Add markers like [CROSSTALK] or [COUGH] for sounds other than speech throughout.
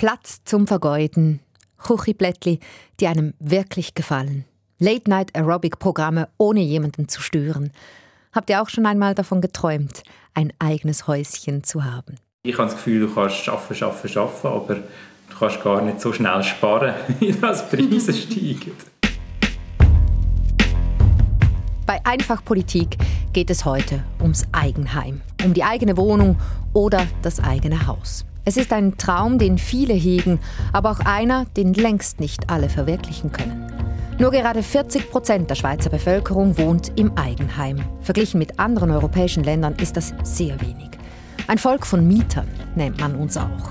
Platz zum Vergeuden, Kuchiplättli, die einem wirklich gefallen. Late-Night-Aerobic-Programme, ohne jemanden zu stören. Habt ihr auch schon einmal davon geträumt, ein eigenes Häuschen zu haben? Ich habe das Gefühl, du kannst arbeiten, arbeiten, arbeiten, aber du kannst gar nicht so schnell sparen, [LAUGHS] wie das Preise steigen. Bei Einfachpolitik geht es heute ums Eigenheim, um die eigene Wohnung oder das eigene Haus. Es ist ein Traum, den viele hegen, aber auch einer, den längst nicht alle verwirklichen können. Nur gerade 40 Prozent der Schweizer Bevölkerung wohnt im Eigenheim. Verglichen mit anderen europäischen Ländern ist das sehr wenig. Ein Volk von Mietern nennt man uns auch.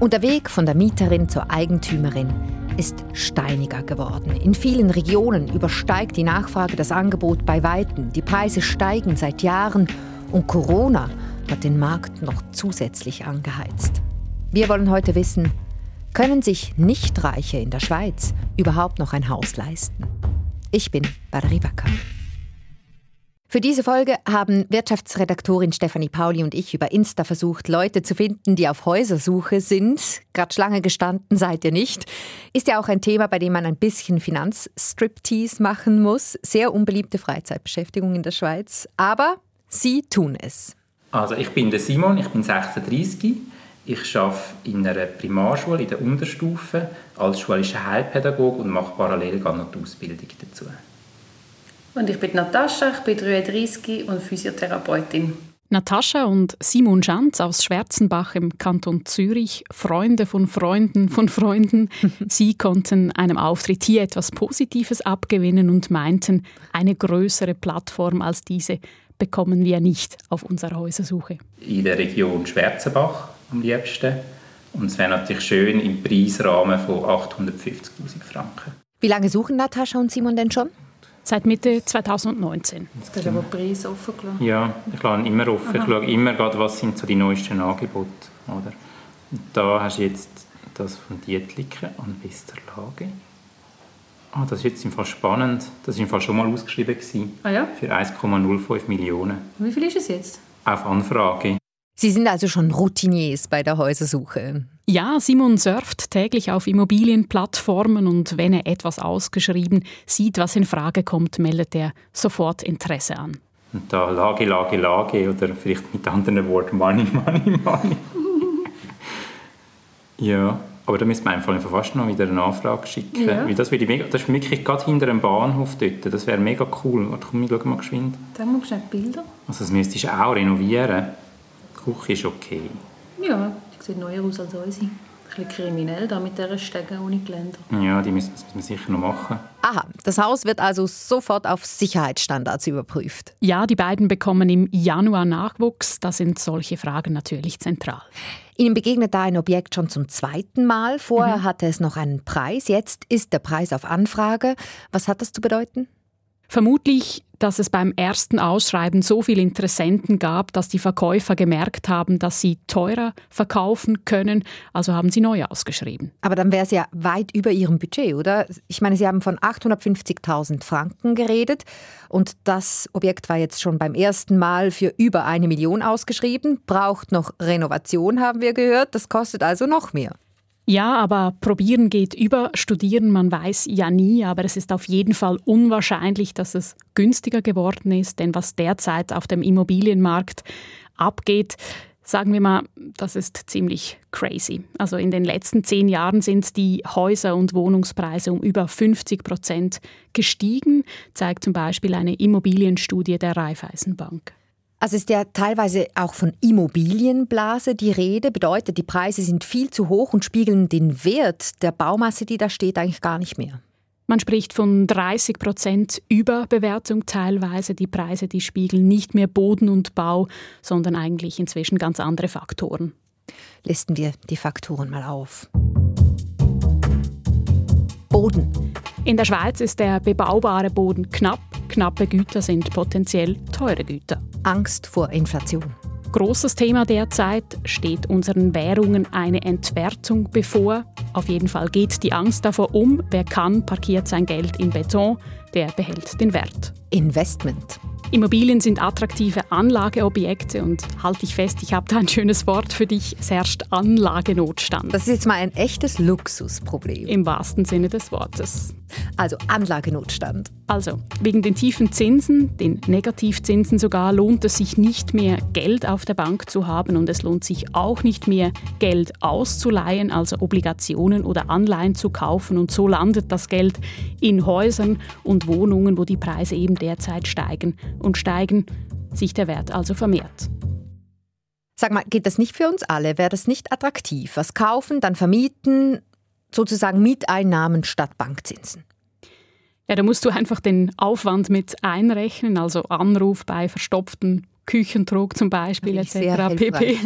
Und der Weg von der Mieterin zur Eigentümerin ist steiniger geworden. In vielen Regionen übersteigt die Nachfrage das Angebot bei Weitem. Die Preise steigen seit Jahren und Corona hat den Markt noch zusätzlich angeheizt. Wir wollen heute wissen, können sich Nichtreiche in der Schweiz überhaupt noch ein Haus leisten? Ich bin Valerie Wacker. Für diese Folge haben Wirtschaftsredaktorin Stefanie Pauli und ich über Insta versucht, Leute zu finden, die auf Häusersuche sind. Gerade Schlange gestanden seid ihr nicht. Ist ja auch ein Thema, bei dem man ein bisschen Finanzstriptease machen muss. Sehr unbeliebte Freizeitbeschäftigung in der Schweiz. Aber sie tun es. Also ich bin der Simon, ich bin 36. Ich arbeite in einer Primarschule in der Unterstufe als schulischer Heilpädagoge und mache parallel noch die Ausbildung dazu. Und ich bin Natascha, ich bin 33 und Physiotherapeutin. Natascha und Simon Schanz aus Schwerzenbach im Kanton Zürich, Freunde von Freunden von Freunden. [LAUGHS] Sie konnten einem Auftritt hier etwas Positives abgewinnen und meinten, eine größere Plattform als diese bekommen wir nicht auf unserer Häusersuche. In der Region Schwerzenbach am liebsten. Und es wäre natürlich schön im Preisrahmen von 850'000 Franken. Wie lange suchen Natascha und Simon denn schon? Seit Mitte 2019. Jetzt hast du aber Preis offen gelassen. Ja, ich lasse immer offen. Aha. Ich schaue immer, gerade, was sind so die neuesten Angebote. Oder? Und da hast du jetzt das von Dietliken an bester Lage. Ah, das ist jetzt im Fall spannend. Das war im Fall schon mal ausgeschrieben. Gewesen, ah ja? Für 1,05 Millionen. Wie viel ist es jetzt? Auf Anfrage. Sie sind also schon Routiniers bei der Häusersuche. Ja, Simon surft täglich auf Immobilienplattformen und wenn er etwas ausgeschrieben sieht, was in Frage kommt, meldet er sofort Interesse an. Und da Lage, Lage, Lage oder vielleicht mit anderen Worten Money, Money, Money. [LAUGHS] ja, aber da müsste man einfach fast noch wieder eine Anfrage schicken. Ja. Weil das, würde mega, das ist wirklich gerade hinter einem Bahnhof dort. Das wäre mega cool. Warte, komm, ich schau mal geschwind. Dann musst du Bilder. Also das müsstest du auch renovieren. Die Küche ist okay. Ja, die sieht neuer aus als unsere. Ein bisschen kriminell da mit dieser Stege ohne Geländer. Ja, die müssen wir sicher noch machen. Aha, das Haus wird also sofort auf Sicherheitsstandards überprüft. Ja, die beiden bekommen im Januar Nachwuchs. Da sind solche Fragen natürlich zentral. Ihnen begegnet da ein Objekt schon zum zweiten Mal. Vorher mhm. hatte es noch einen Preis. Jetzt ist der Preis auf Anfrage. Was hat das zu bedeuten? Vermutlich, dass es beim ersten Ausschreiben so viele Interessenten gab, dass die Verkäufer gemerkt haben, dass sie teurer verkaufen können, also haben sie neu ausgeschrieben. Aber dann wäre es ja weit über Ihrem Budget, oder? Ich meine, Sie haben von 850.000 Franken geredet und das Objekt war jetzt schon beim ersten Mal für über eine Million ausgeschrieben, braucht noch Renovation, haben wir gehört, das kostet also noch mehr. Ja, aber probieren geht über studieren, man weiß ja nie, aber es ist auf jeden Fall unwahrscheinlich, dass es günstiger geworden ist, denn was derzeit auf dem Immobilienmarkt abgeht, sagen wir mal, das ist ziemlich crazy. Also in den letzten zehn Jahren sind die Häuser- und Wohnungspreise um über 50 Prozent gestiegen, zeigt zum Beispiel eine Immobilienstudie der Raiffeisenbank. Also ist ja teilweise auch von Immobilienblase die Rede, bedeutet, die Preise sind viel zu hoch und spiegeln den Wert der Baumasse, die da steht, eigentlich gar nicht mehr. Man spricht von 30 Prozent Überbewertung teilweise. Die Preise, die spiegeln nicht mehr Boden und Bau, sondern eigentlich inzwischen ganz andere Faktoren. Listen wir die Faktoren mal auf. Boden. In der Schweiz ist der bebaubare Boden knapp. Knappe Güter sind potenziell teure Güter. Angst vor Inflation. Großes Thema derzeit steht unseren Währungen eine Entwertung bevor. Auf jeden Fall geht die Angst davor um. Wer kann, parkiert sein Geld in Beton, der behält den Wert. Investment. Immobilien sind attraktive Anlageobjekte und halte ich fest, ich habe da ein schönes Wort für dich. Es herrscht Anlagenotstand. Das ist jetzt mal ein echtes Luxusproblem. Im wahrsten Sinne des Wortes. Also Anlagenotstand. Also, wegen den tiefen Zinsen, den Negativzinsen sogar, lohnt es sich nicht mehr, Geld auf der Bank zu haben und es lohnt sich auch nicht mehr, Geld auszuleihen, also Obligationen oder Anleihen zu kaufen. Und so landet das Geld in Häusern und Wohnungen, wo die Preise eben derzeit steigen und steigen, sich der Wert also vermehrt. Sag mal, geht das nicht für uns alle? Wäre das nicht attraktiv? Was kaufen, dann vermieten, sozusagen Mieteinnahmen statt Bankzinsen? Ja, da musst du einfach den Aufwand mit einrechnen, also Anruf bei verstopften Küchentrog zum Beispiel etc. pp.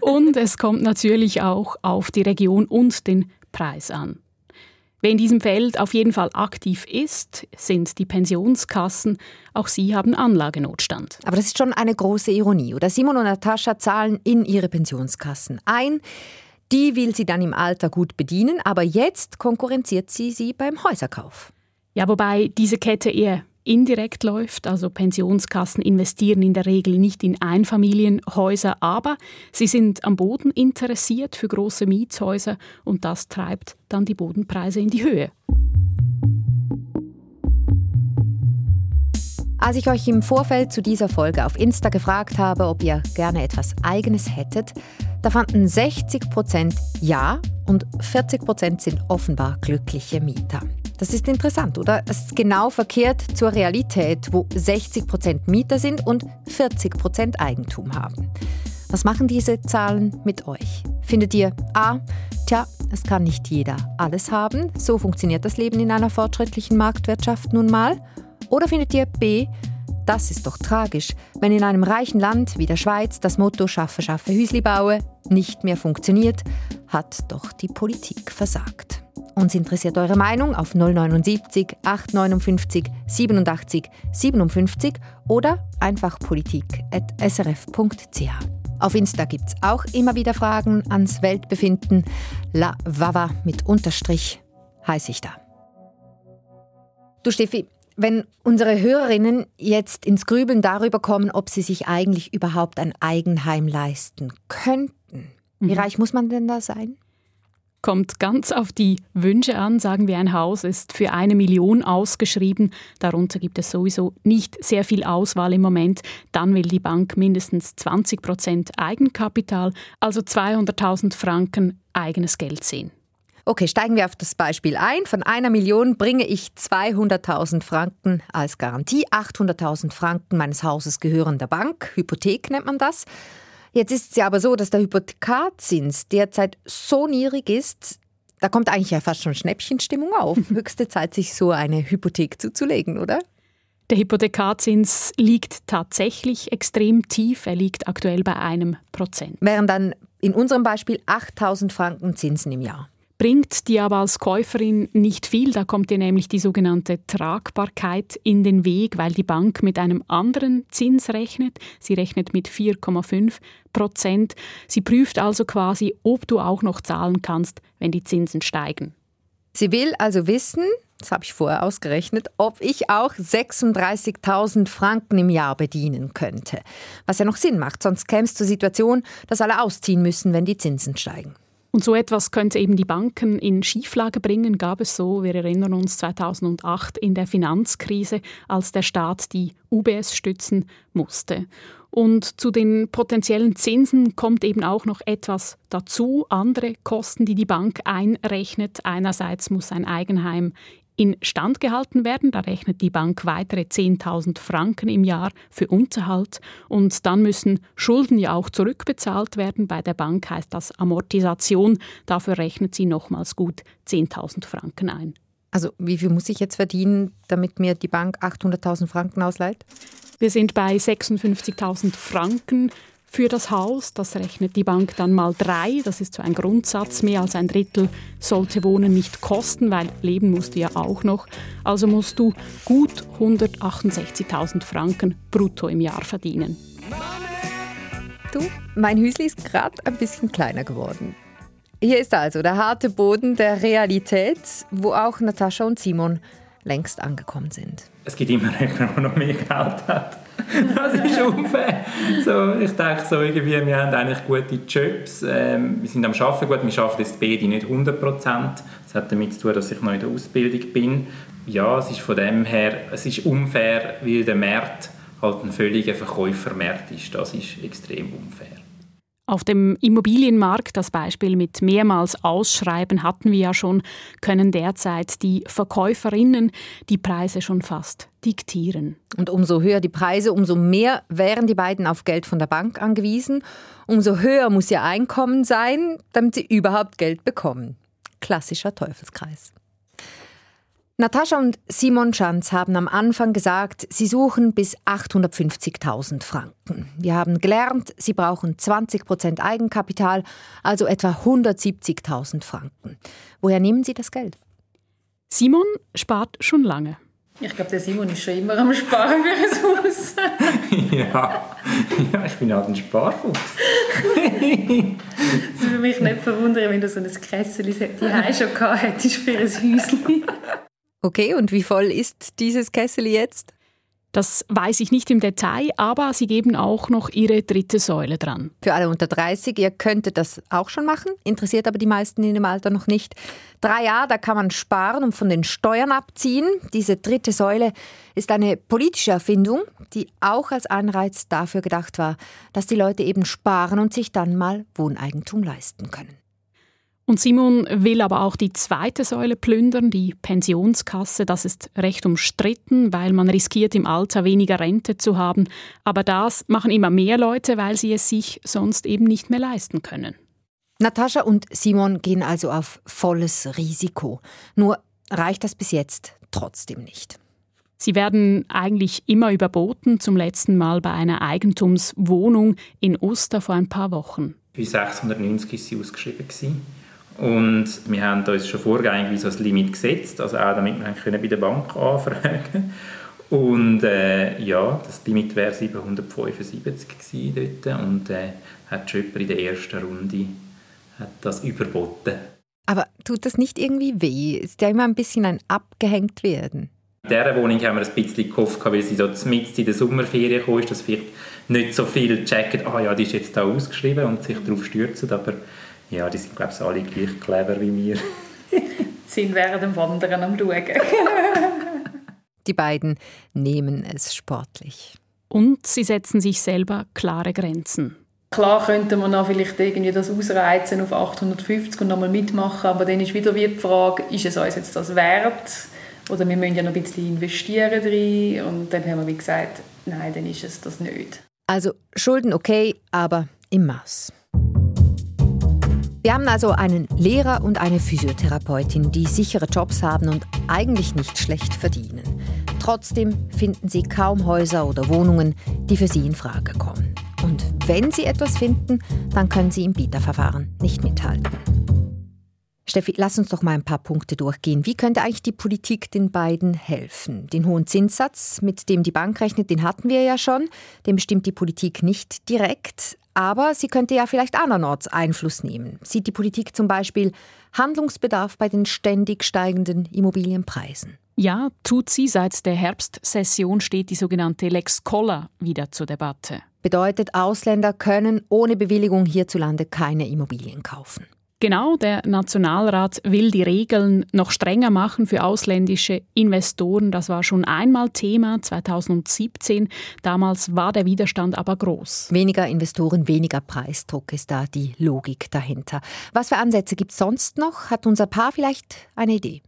Und es kommt natürlich auch auf die Region und den Preis an. Wer in diesem Feld auf jeden Fall aktiv ist, sind die Pensionskassen. Auch sie haben Anlagenotstand. Aber das ist schon eine große Ironie, oder? Simon und Natascha zahlen in ihre Pensionskassen ein. Die will sie dann im Alter gut bedienen, aber jetzt konkurrenziert sie sie beim Häuserkauf. Ja, wobei diese Kette eher indirekt läuft. Also Pensionskassen investieren in der Regel nicht in Einfamilienhäuser, aber sie sind am Boden interessiert für große Mietshäuser und das treibt dann die Bodenpreise in die Höhe. Als ich euch im Vorfeld zu dieser Folge auf Insta gefragt habe, ob ihr gerne etwas Eigenes hättet, da fanden 60 Prozent Ja und 40 Prozent sind offenbar glückliche Mieter. Das ist interessant, oder? Es ist genau verkehrt zur Realität, wo 60 Prozent Mieter sind und 40 Prozent Eigentum haben. Was machen diese Zahlen mit euch? Findet ihr A, tja, es kann nicht jeder alles haben, so funktioniert das Leben in einer fortschrittlichen Marktwirtschaft nun mal? Oder findet ihr B, das ist doch tragisch, wenn in einem reichen Land wie der Schweiz das Motto Schaffe, schaffe, Hüsli baue nicht mehr funktioniert, hat doch die Politik versagt. Uns interessiert eure Meinung auf 079 859 87 57 oder einfach politik.srf.ch. Auf Insta gibt es auch immer wieder Fragen ans Weltbefinden. La Vava mit Unterstrich heiße ich da. Du Steffi, wenn unsere Hörerinnen jetzt ins Grübeln darüber kommen, ob sie sich eigentlich überhaupt ein Eigenheim leisten könnten, wie mhm. reich muss man denn da sein? Kommt ganz auf die Wünsche an. Sagen wir, ein Haus ist für eine Million ausgeschrieben. Darunter gibt es sowieso nicht sehr viel Auswahl im Moment. Dann will die Bank mindestens 20 Prozent Eigenkapital, also 200.000 Franken eigenes Geld sehen. Okay, steigen wir auf das Beispiel ein. Von einer Million bringe ich 200.000 Franken als Garantie. 800.000 Franken meines Hauses gehören der Bank. Hypothek nennt man das. Jetzt ist es ja aber so, dass der Hypothekarzins derzeit so niedrig ist, da kommt eigentlich ja fast schon Schnäppchenstimmung auf. [LAUGHS] Höchste Zeit, sich so eine Hypothek zuzulegen, oder? Der Hypothekarzins liegt tatsächlich extrem tief. Er liegt aktuell bei einem Prozent. Während dann in unserem Beispiel 8000 Franken Zinsen im Jahr bringt dir aber als Käuferin nicht viel. Da kommt dir nämlich die sogenannte Tragbarkeit in den Weg, weil die Bank mit einem anderen Zins rechnet. Sie rechnet mit 4,5 Prozent. Sie prüft also quasi, ob du auch noch zahlen kannst, wenn die Zinsen steigen. Sie will also wissen, das habe ich vorher ausgerechnet, ob ich auch 36.000 Franken im Jahr bedienen könnte. Was ja noch Sinn macht, sonst käme es zur Situation, dass alle ausziehen müssen, wenn die Zinsen steigen. Und so etwas könnte eben die Banken in Schieflage bringen, gab es so, wir erinnern uns 2008 in der Finanzkrise, als der Staat die UBS stützen musste. Und zu den potenziellen Zinsen kommt eben auch noch etwas dazu, andere Kosten, die die Bank einrechnet. Einerseits muss ein Eigenheim instand gehalten werden. Da rechnet die Bank weitere 10.000 Franken im Jahr für Unterhalt. Und dann müssen Schulden ja auch zurückbezahlt werden. Bei der Bank heißt das Amortisation. Dafür rechnet sie nochmals gut 10.000 Franken ein. Also wie viel muss ich jetzt verdienen, damit mir die Bank 800.000 Franken ausleiht? Wir sind bei 56.000 Franken für das Haus. Das rechnet die Bank dann mal drei. Das ist so ein Grundsatz. Mehr als ein Drittel sollte Wohnen nicht kosten, weil leben musst du ja auch noch. Also musst du gut 168.000 Franken brutto im Jahr verdienen. Du, mein Hüsli ist gerade ein bisschen kleiner geworden. Hier ist also der harte Boden der Realität, wo auch Natascha und Simon längst angekommen sind. Es gibt immer jemanden, der noch mehr Geld hat. [LAUGHS] das ist unfair. So, ich denke so irgendwie, wir haben eigentlich gute Jobs, ähm, wir sind am Arbeiten gut, wir arbeiten jetzt beide nicht 100 Prozent. Das hat damit zu tun, dass ich noch in der Ausbildung bin. Ja, es ist von dem her, es ist unfair, weil der Markt halt ein völliger Verkäufermarkt ist. Das ist extrem unfair. Auf dem Immobilienmarkt, das Beispiel mit mehrmals Ausschreiben hatten wir ja schon, können derzeit die Verkäuferinnen die Preise schon fast diktieren. Und umso höher die Preise, umso mehr wären die beiden auf Geld von der Bank angewiesen. Umso höher muss ihr Einkommen sein, damit sie überhaupt Geld bekommen. Klassischer Teufelskreis. Natascha und Simon Schanz haben am Anfang gesagt, sie suchen bis 850.000 Franken. Wir haben gelernt, sie brauchen 20 Prozent Eigenkapital, also etwa 170.000 Franken. Woher nehmen Sie das Geld? Simon spart schon lange. Ich glaube, der Simon ist schon immer am Sparen für ein Haus. [LAUGHS] ja. ja, ich bin halt ein Sparfuchs. Es würde mich nicht verwundern, wenn du so ein Kessel die schon gehabt hättest für ein Häuschen. Okay, und wie voll ist dieses Kessel jetzt? Das weiß ich nicht im Detail, aber sie geben auch noch ihre dritte Säule dran. Für alle unter 30, ihr könntet das auch schon machen, interessiert aber die meisten in dem Alter noch nicht. Drei Jahre, da kann man sparen und von den Steuern abziehen. Diese dritte Säule ist eine politische Erfindung, die auch als Anreiz dafür gedacht war, dass die Leute eben sparen und sich dann mal Wohneigentum leisten können. Und Simon will aber auch die zweite Säule plündern, die Pensionskasse. Das ist recht umstritten, weil man riskiert, im Alter weniger Rente zu haben. Aber das machen immer mehr Leute, weil sie es sich sonst eben nicht mehr leisten können. Natascha und Simon gehen also auf volles Risiko. Nur reicht das bis jetzt trotzdem nicht. Sie werden eigentlich immer überboten, zum letzten Mal bei einer Eigentumswohnung in Oster vor ein paar Wochen. Bei 690 war sie ausgeschrieben. Und wir haben uns schon vorgängig so ein Limit gesetzt, also auch damit wir bei der Bank [LAUGHS] anfragen können. Und äh, ja, das Limit wäre 775 gewesen dort und äh, hat schon in der ersten Runde hat das überboten. Aber tut das nicht irgendwie weh? Ist ja immer ein bisschen ein abgehängt werden. In dieser Wohnung haben wir ein bisschen gehofft, weil sie so mitten in der Sommerferien kam, dass vielleicht nicht so viele checken, ah ja, die ist jetzt da ausgeschrieben und sich darauf stürzen, aber ja, die sind, glaube ich, alle gleich clever wie wir. [LAUGHS] sind während dem Wandern am Schauen. [LAUGHS] die beiden nehmen es sportlich. Und sie setzen sich selber klare Grenzen. Klar könnte man auch vielleicht irgendwie das ausreizen auf 850 und nochmal mitmachen, aber dann ist wieder die Frage, ist es uns jetzt das wert? Oder wir müssen ja noch ein bisschen investieren drin. Und dann haben wir wie gesagt, nein, dann ist es das nicht. Also Schulden okay, aber im Maß. Wir haben also einen Lehrer und eine Physiotherapeutin, die sichere Jobs haben und eigentlich nicht schlecht verdienen. Trotzdem finden sie kaum Häuser oder Wohnungen, die für sie in Frage kommen. Und wenn sie etwas finden, dann können sie im Bieterverfahren nicht mithalten. Steffi, lass uns doch mal ein paar Punkte durchgehen. Wie könnte eigentlich die Politik den beiden helfen? Den hohen Zinssatz, mit dem die Bank rechnet, den hatten wir ja schon. Den bestimmt die Politik nicht direkt. Aber sie könnte ja vielleicht andernorts Einfluss nehmen. Sieht die Politik zum Beispiel Handlungsbedarf bei den ständig steigenden Immobilienpreisen? Ja, tut sie. Seit der Herbstsession steht die sogenannte Lex Koller wieder zur Debatte. Bedeutet, Ausländer können ohne Bewilligung hierzulande keine Immobilien kaufen. Genau, der Nationalrat will die Regeln noch strenger machen für ausländische Investoren. Das war schon einmal Thema 2017. Damals war der Widerstand aber groß. Weniger Investoren, weniger Preisdruck ist da die Logik dahinter. Was für Ansätze gibt es sonst noch? Hat unser Paar vielleicht eine Idee?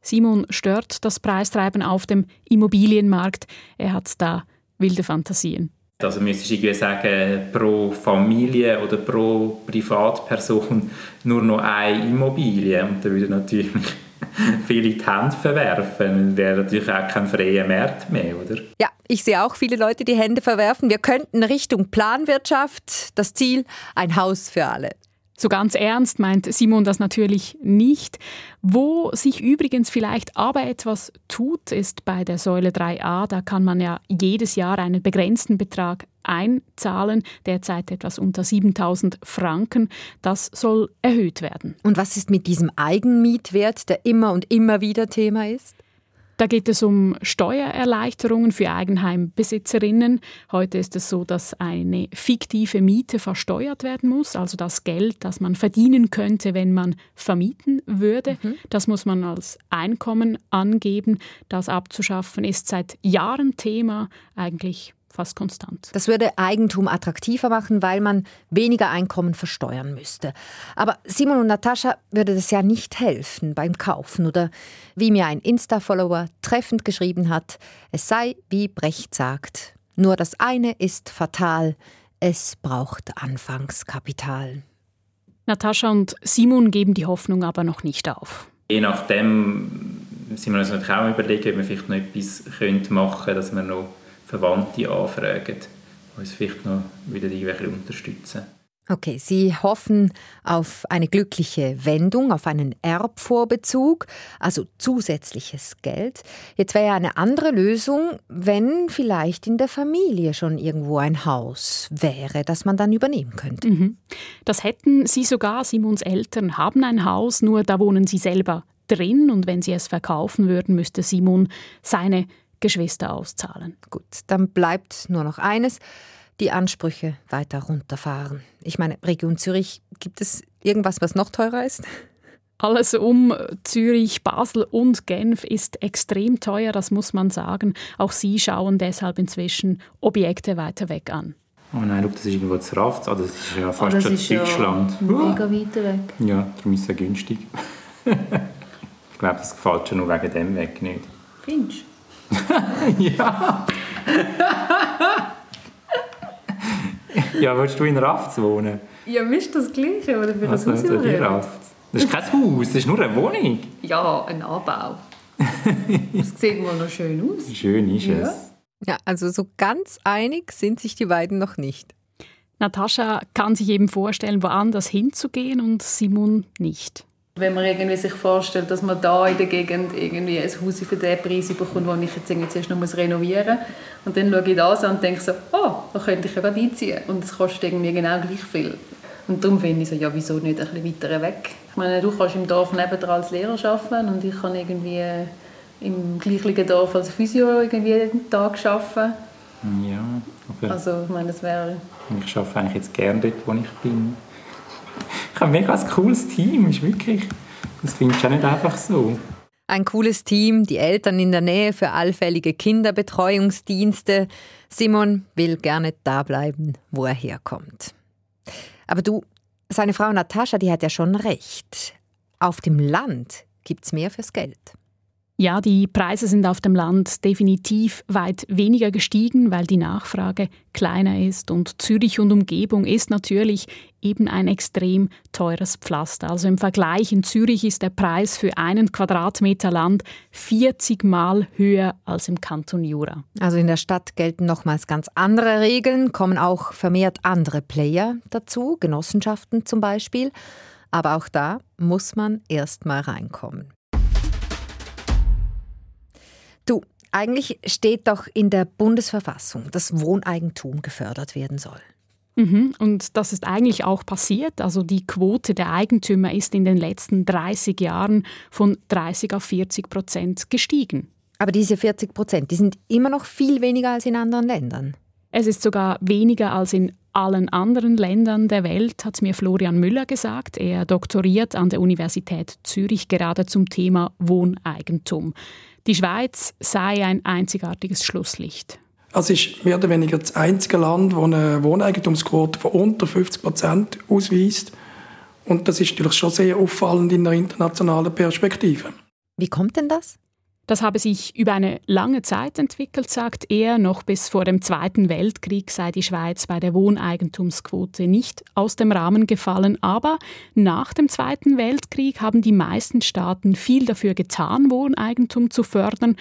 Simon stört das Preistreiben auf dem Immobilienmarkt. Er hat da wilde Fantasien. Also müsstest du irgendwie sagen, pro Familie oder pro Privatperson [LAUGHS] nur noch eine Immobilie. Und da würde natürlich [LAUGHS] viele die Hände verwerfen. Dann wäre natürlich auch kein freier Markt mehr, oder? Ja, ich sehe auch viele Leute die Hände verwerfen. Wir könnten Richtung Planwirtschaft, das Ziel, ein Haus für alle. So ganz ernst meint Simon das natürlich nicht. Wo sich übrigens vielleicht aber etwas tut, ist bei der Säule 3a. Da kann man ja jedes Jahr einen begrenzten Betrag einzahlen, derzeit etwas unter 7000 Franken. Das soll erhöht werden. Und was ist mit diesem Eigenmietwert, der immer und immer wieder Thema ist? Da geht es um Steuererleichterungen für Eigenheimbesitzerinnen. Heute ist es so, dass eine fiktive Miete versteuert werden muss, also das Geld, das man verdienen könnte, wenn man vermieten würde. Mhm. Das muss man als Einkommen angeben. Das abzuschaffen ist seit Jahren Thema, eigentlich fast konstant. Das würde Eigentum attraktiver machen, weil man weniger Einkommen versteuern müsste. Aber Simon und Natascha würde das ja nicht helfen beim Kaufen oder wie mir ein Insta-Follower treffend geschrieben hat, es sei, wie Brecht sagt, nur das eine ist fatal, es braucht Anfangskapital. Natascha und Simon geben die Hoffnung aber noch nicht auf. Je nachdem sind wir uns natürlich auch überlegen, ob wir vielleicht noch etwas machen können, dass wir noch Verwandte anfragen, die uns vielleicht noch wieder irgendwelche unterstützen. Okay, Sie hoffen auf eine glückliche Wendung, auf einen Erbvorbezug, also zusätzliches Geld. Jetzt wäre ja eine andere Lösung, wenn vielleicht in der Familie schon irgendwo ein Haus wäre, das man dann übernehmen könnte. Mhm. Das hätten Sie sogar, Simons Eltern haben ein Haus, nur da wohnen Sie selber drin und wenn Sie es verkaufen würden, müsste Simon seine Geschwister auszahlen. Gut, dann bleibt nur noch eines, die Ansprüche weiter runterfahren. Ich meine, Region Zürich, gibt es irgendwas, was noch teurer ist? Alles um Zürich, Basel und Genf ist extrem teuer, das muss man sagen. Auch sie schauen deshalb inzwischen Objekte weiter weg an. Oh nein, das ist irgendwo zu Raft. Ah, das ist ja fast oh, schon Deutschland. Ja mega weit weg. Ja, darum ist es günstig. [LAUGHS] ich glaube, das gefällt schon nur wegen dem weg nicht. Findest du? [LAUGHS] ja. ja, willst du in Raft wohnen? Ja, mir ist das Gleiche, oder für das also, Haus also Raft. Das ist kein Haus, das ist nur eine Wohnung. Ja, ein Anbau. das [LAUGHS] sieht mal noch schön aus. Schön ist ja. es. Ja, also so ganz einig sind sich die beiden noch nicht. Natascha kann sich eben vorstellen, woanders hinzugehen und Simon nicht. Wenn man irgendwie sich vorstellt, dass man da in der Gegend irgendwie ein Haus für den Preis bekommt, das ich jetzt irgendwie zuerst noch renovieren muss. Und dann schaue ich das an und denke so, oh, da könnte ich ja gerade einziehen. Und es kostet irgendwie genau gleich viel. Und darum finde ich so, ja, wieso nicht ein bisschen weiter weg? Ich meine, du kannst im Dorf nebenan als Lehrer arbeiten und ich kann irgendwie im gleichen Dorf als Physio irgendwie jeden Tag arbeiten. Ja, okay. Also, ich meine, das wäre... Ich arbeite eigentlich jetzt gerne dort, wo ich bin. Ein mega cooles Team, ist wirklich, das findest du auch nicht einfach so. Ein cooles Team, die Eltern in der Nähe für allfällige Kinderbetreuungsdienste. Simon will gerne da bleiben, wo er herkommt. Aber du, seine Frau Natascha, die hat ja schon recht. Auf dem Land gibt's mehr fürs Geld. Ja, die Preise sind auf dem Land definitiv weit weniger gestiegen, weil die Nachfrage kleiner ist und Zürich und Umgebung ist natürlich eben ein extrem teures Pflaster. Also im Vergleich in Zürich ist der Preis für einen Quadratmeter Land 40 Mal höher als im Kanton Jura. Also in der Stadt gelten nochmals ganz andere Regeln, kommen auch vermehrt andere Player dazu, Genossenschaften zum Beispiel. Aber auch da muss man erst mal reinkommen. Du, eigentlich steht doch in der Bundesverfassung, dass Wohneigentum gefördert werden soll. Mhm, und das ist eigentlich auch passiert. Also die Quote der Eigentümer ist in den letzten 30 Jahren von 30 auf 40 Prozent gestiegen. Aber diese 40 Prozent, die sind immer noch viel weniger als in anderen Ländern. Es ist sogar weniger als in allen anderen Ländern der Welt, hat mir Florian Müller gesagt. Er doktoriert an der Universität Zürich gerade zum Thema Wohneigentum. Die Schweiz sei ein einzigartiges Schlusslicht. Es ist mehr oder weniger das einzige Land, das eine Wohneigentumsquote von unter 50 Prozent ausweist. Und das ist natürlich schon sehr auffallend in der internationalen Perspektive. Wie kommt denn das? Das habe sich über eine lange Zeit entwickelt, sagt er. Noch bis vor dem Zweiten Weltkrieg sei die Schweiz bei der Wohneigentumsquote nicht aus dem Rahmen gefallen. Aber nach dem Zweiten Weltkrieg haben die meisten Staaten viel dafür getan, Wohneigentum zu fördern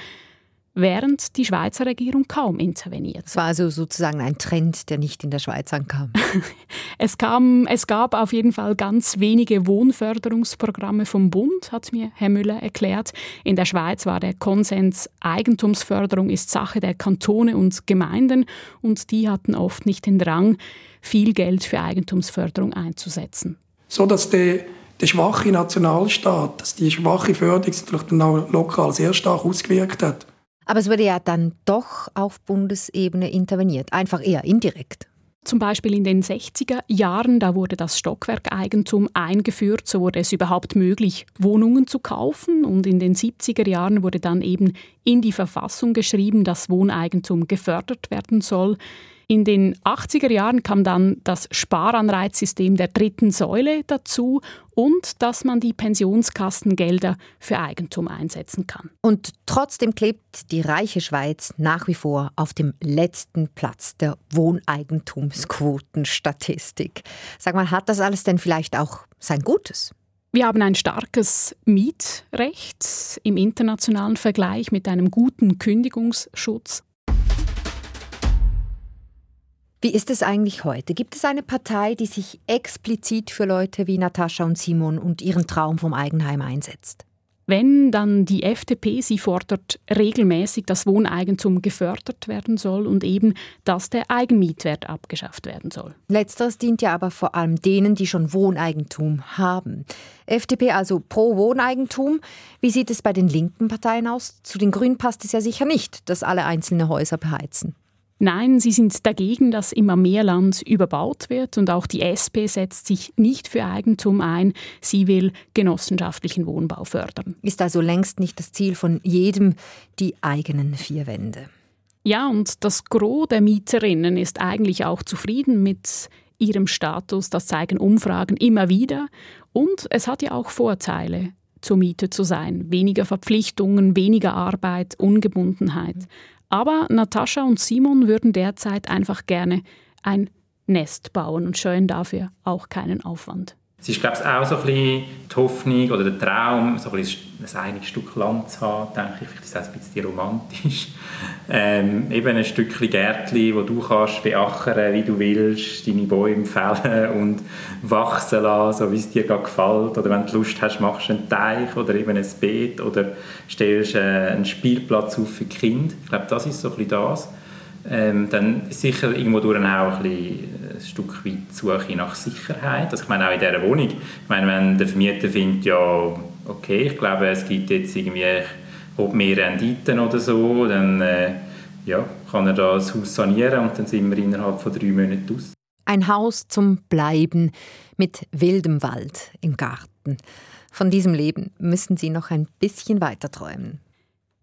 während die Schweizer Regierung kaum interveniert. Es war also sozusagen ein Trend, der nicht in der Schweiz ankam. [LAUGHS] es, kam, es gab auf jeden Fall ganz wenige Wohnförderungsprogramme vom Bund, hat mir Herr Müller erklärt. In der Schweiz war der Konsens, Eigentumsförderung ist Sache der Kantone und Gemeinden und die hatten oft nicht den Drang, viel Geld für Eigentumsförderung einzusetzen. So dass der der schwache Nationalstaat, dass die schwache Förderung sich natürlich dann auch lokal sehr stark ausgewirkt hat. Aber es wurde ja dann doch auf Bundesebene interveniert, einfach eher indirekt. Zum Beispiel in den 60er Jahren, da wurde das Stockwerkeigentum eingeführt, so wurde es überhaupt möglich, Wohnungen zu kaufen. Und in den 70er Jahren wurde dann eben in die Verfassung geschrieben, dass Wohneigentum gefördert werden soll. In den 80er Jahren kam dann das Sparanreizsystem der dritten Säule dazu und dass man die Pensionskassengelder für Eigentum einsetzen kann. Und trotzdem klebt die reiche Schweiz nach wie vor auf dem letzten Platz der Wohneigentumsquotenstatistik. Sag mal, hat das alles denn vielleicht auch sein Gutes? Wir haben ein starkes Mietrecht im internationalen Vergleich mit einem guten Kündigungsschutz. Wie ist es eigentlich heute? Gibt es eine Partei, die sich explizit für Leute wie Natascha und Simon und ihren Traum vom Eigenheim einsetzt? Wenn dann die FDP, sie fordert regelmäßig, dass Wohneigentum gefördert werden soll und eben, dass der Eigenmietwert abgeschafft werden soll. Letzteres dient ja aber vor allem denen, die schon Wohneigentum haben. FDP also pro Wohneigentum. Wie sieht es bei den linken Parteien aus? Zu den Grünen passt es ja sicher nicht, dass alle einzelne Häuser beheizen. Nein, sie sind dagegen, dass immer mehr Land überbaut wird und auch die SP setzt sich nicht für Eigentum ein. Sie will genossenschaftlichen Wohnbau fördern. Ist also längst nicht das Ziel von jedem die eigenen vier Wände. Ja, und das Gros der Mieterinnen ist eigentlich auch zufrieden mit ihrem Status. Das zeigen Umfragen immer wieder. Und es hat ja auch Vorteile zur Miete zu sein. Weniger Verpflichtungen, weniger Arbeit, Ungebundenheit. Aber Natascha und Simon würden derzeit einfach gerne ein Nest bauen und scheuen dafür auch keinen Aufwand. Es ist, glaube ich, auch so ein bisschen die Hoffnung oder der Traum, so ein, bisschen ein eigenes Stück Land zu haben, denke ich. Vielleicht ist das ein bisschen romantisch. [LAUGHS] Ähm, eben ein Stückchen Gärtchen, wo du kannst beachern, wie du willst, deine Bäume fällen und wachsen lassen, so wie es dir gefällt. Oder wenn du Lust hast, machst du einen Teich oder eben ein Beet oder stellst äh, einen Spielplatz auf für Kinder. Ich glaube, das ist so ein bisschen das ähm, dann sicher irgendwo durch auch ein, ein Stück weit Suche nach Sicherheit. Also ich meine auch in dieser Wohnung. Ich meine, wenn der Vermieter findet, ja, okay, ich glaube, es gibt jetzt irgendwie ob mehr Renditen oder so, dann äh, ja, kann er das Haus sanieren und dann sind wir innerhalb von drei Monaten aus. Ein Haus zum Bleiben mit wildem Wald im Garten. Von diesem Leben müssen Sie noch ein bisschen weiter träumen.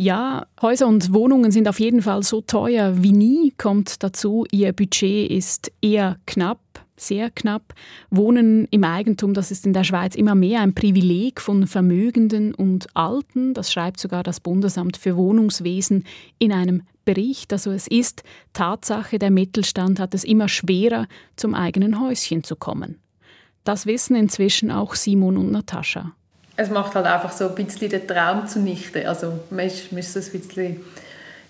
Ja, Häuser und Wohnungen sind auf jeden Fall so teuer wie nie, kommt dazu, ihr Budget ist eher knapp, sehr knapp. Wohnen im Eigentum, das ist in der Schweiz immer mehr ein Privileg von Vermögenden und Alten, das schreibt sogar das Bundesamt für Wohnungswesen in einem Bericht. Also es ist Tatsache, der Mittelstand hat es immer schwerer, zum eigenen Häuschen zu kommen. Das wissen inzwischen auch Simon und Natascha es macht halt einfach so ein bisschen den Traum zunichte. Also man ist, ist ein bisschen,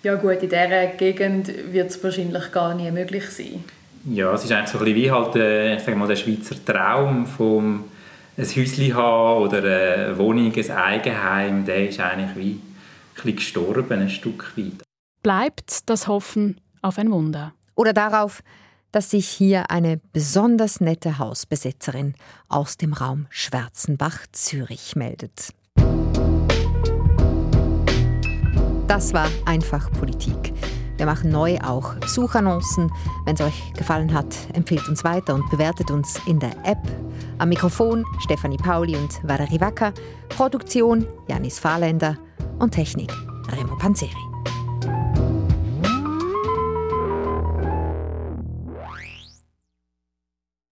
ja gut, in dieser Gegend wird es wahrscheinlich gar nie möglich sein. Ja, es ist eigentlich so ein bisschen wie halt äh, sag mal, der Schweizer Traum vom ein Häuschen haben oder eine Wohnung, ein Eigenheim, der ist eigentlich wie ein bisschen gestorben, ein Stück weit. Bleibt das Hoffen auf ein Wunder. Oder darauf, dass sich hier eine besonders nette Hausbesetzerin aus dem Raum Schwarzenbach, Zürich meldet. Das war einfach Politik. Wir machen neu auch Suchannoncen. Wenn es euch gefallen hat, empfehlt uns weiter und bewertet uns in der App. Am Mikrofon Stefanie Pauli und Valerie Wacker. Produktion Janis Fahrländer und Technik Remo Panzeri.